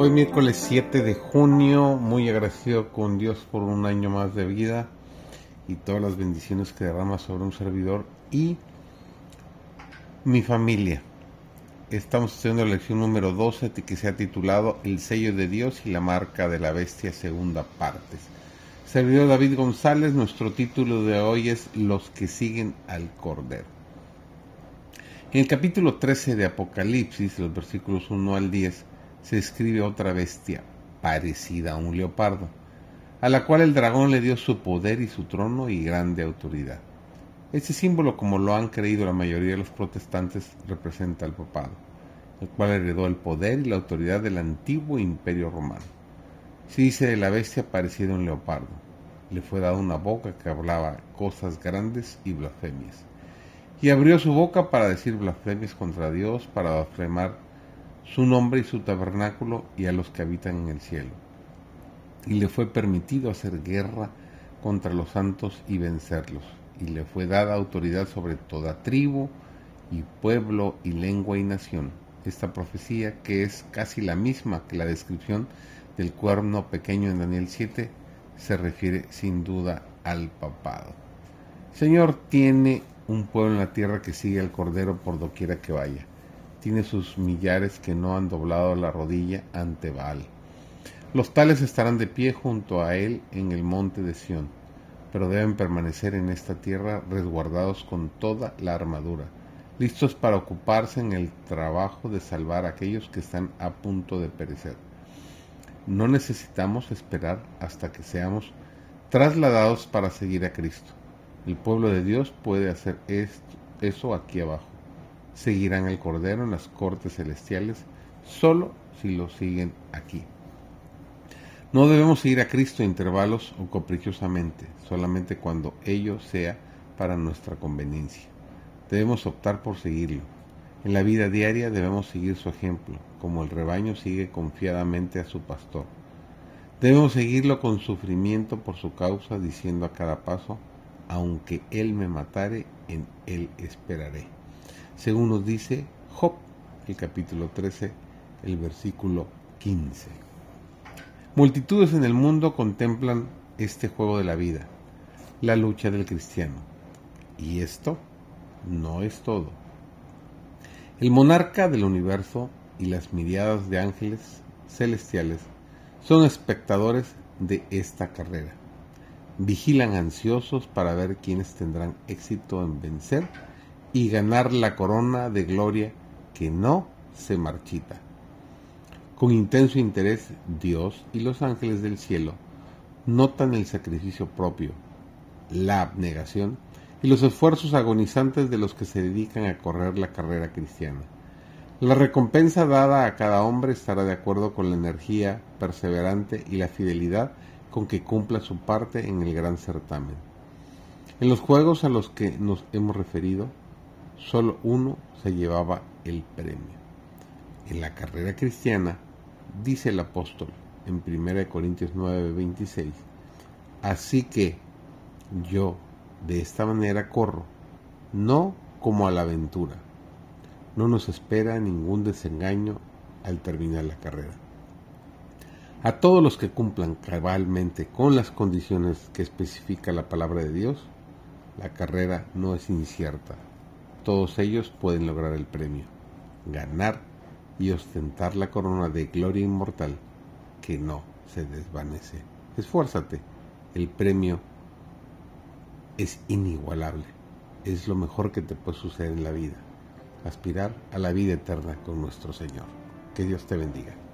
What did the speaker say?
Hoy miércoles 7 de junio, muy agradecido con Dios por un año más de vida y todas las bendiciones que derrama sobre un servidor y mi familia. Estamos haciendo la lección número 12 que se ha titulado El sello de Dios y la marca de la bestia, segunda parte. Servidor David González, nuestro título de hoy es Los que siguen al Cordero. En el capítulo 13 de Apocalipsis, los versículos 1 al 10, se escribe otra bestia parecida a un leopardo, a la cual el dragón le dio su poder y su trono y grande autoridad. Este símbolo, como lo han creído la mayoría de los protestantes, representa al papado, el cual heredó el poder y la autoridad del antiguo imperio romano. Se dice de la bestia parecida a un leopardo. Le fue dada una boca que hablaba cosas grandes y blasfemias. Y abrió su boca para decir blasfemias contra Dios, para blasfemar su nombre y su tabernáculo y a los que habitan en el cielo. Y le fue permitido hacer guerra contra los santos y vencerlos, y le fue dada autoridad sobre toda tribu y pueblo y lengua y nación. Esta profecía, que es casi la misma que la descripción del cuerno pequeño en Daniel 7, se refiere sin duda al papado. Señor tiene un pueblo en la tierra que sigue al Cordero por doquiera que vaya tiene sus millares que no han doblado la rodilla ante Baal. Los tales estarán de pie junto a él en el monte de Sión, pero deben permanecer en esta tierra resguardados con toda la armadura, listos para ocuparse en el trabajo de salvar a aquellos que están a punto de perecer. No necesitamos esperar hasta que seamos trasladados para seguir a Cristo. El pueblo de Dios puede hacer esto, eso aquí abajo seguirán el Cordero en las cortes celestiales solo si lo siguen aquí. No debemos seguir a Cristo intervalos o caprichosamente, solamente cuando ello sea para nuestra conveniencia. Debemos optar por seguirlo. En la vida diaria debemos seguir su ejemplo, como el rebaño sigue confiadamente a su pastor. Debemos seguirlo con sufrimiento por su causa, diciendo a cada paso, aunque Él me matare, en Él esperaré según nos dice Job, el capítulo 13, el versículo 15. Multitudes en el mundo contemplan este juego de la vida, la lucha del cristiano. Y esto no es todo. El monarca del universo y las miriadas de ángeles celestiales son espectadores de esta carrera. Vigilan ansiosos para ver quiénes tendrán éxito en vencer y ganar la corona de gloria que no se marchita. Con intenso interés, Dios y los ángeles del cielo notan el sacrificio propio, la abnegación y los esfuerzos agonizantes de los que se dedican a correr la carrera cristiana. La recompensa dada a cada hombre estará de acuerdo con la energía perseverante y la fidelidad con que cumpla su parte en el gran certamen. En los juegos a los que nos hemos referido, solo uno se llevaba el premio. En la carrera cristiana, dice el apóstol en 1 Corintios 9, 26, así que yo de esta manera corro, no como a la aventura. No nos espera ningún desengaño al terminar la carrera. A todos los que cumplan cabalmente con las condiciones que especifica la palabra de Dios, la carrera no es incierta, todos ellos pueden lograr el premio, ganar y ostentar la corona de gloria inmortal que no se desvanece. Esfuérzate, el premio es inigualable, es lo mejor que te puede suceder en la vida, aspirar a la vida eterna con nuestro Señor. Que Dios te bendiga.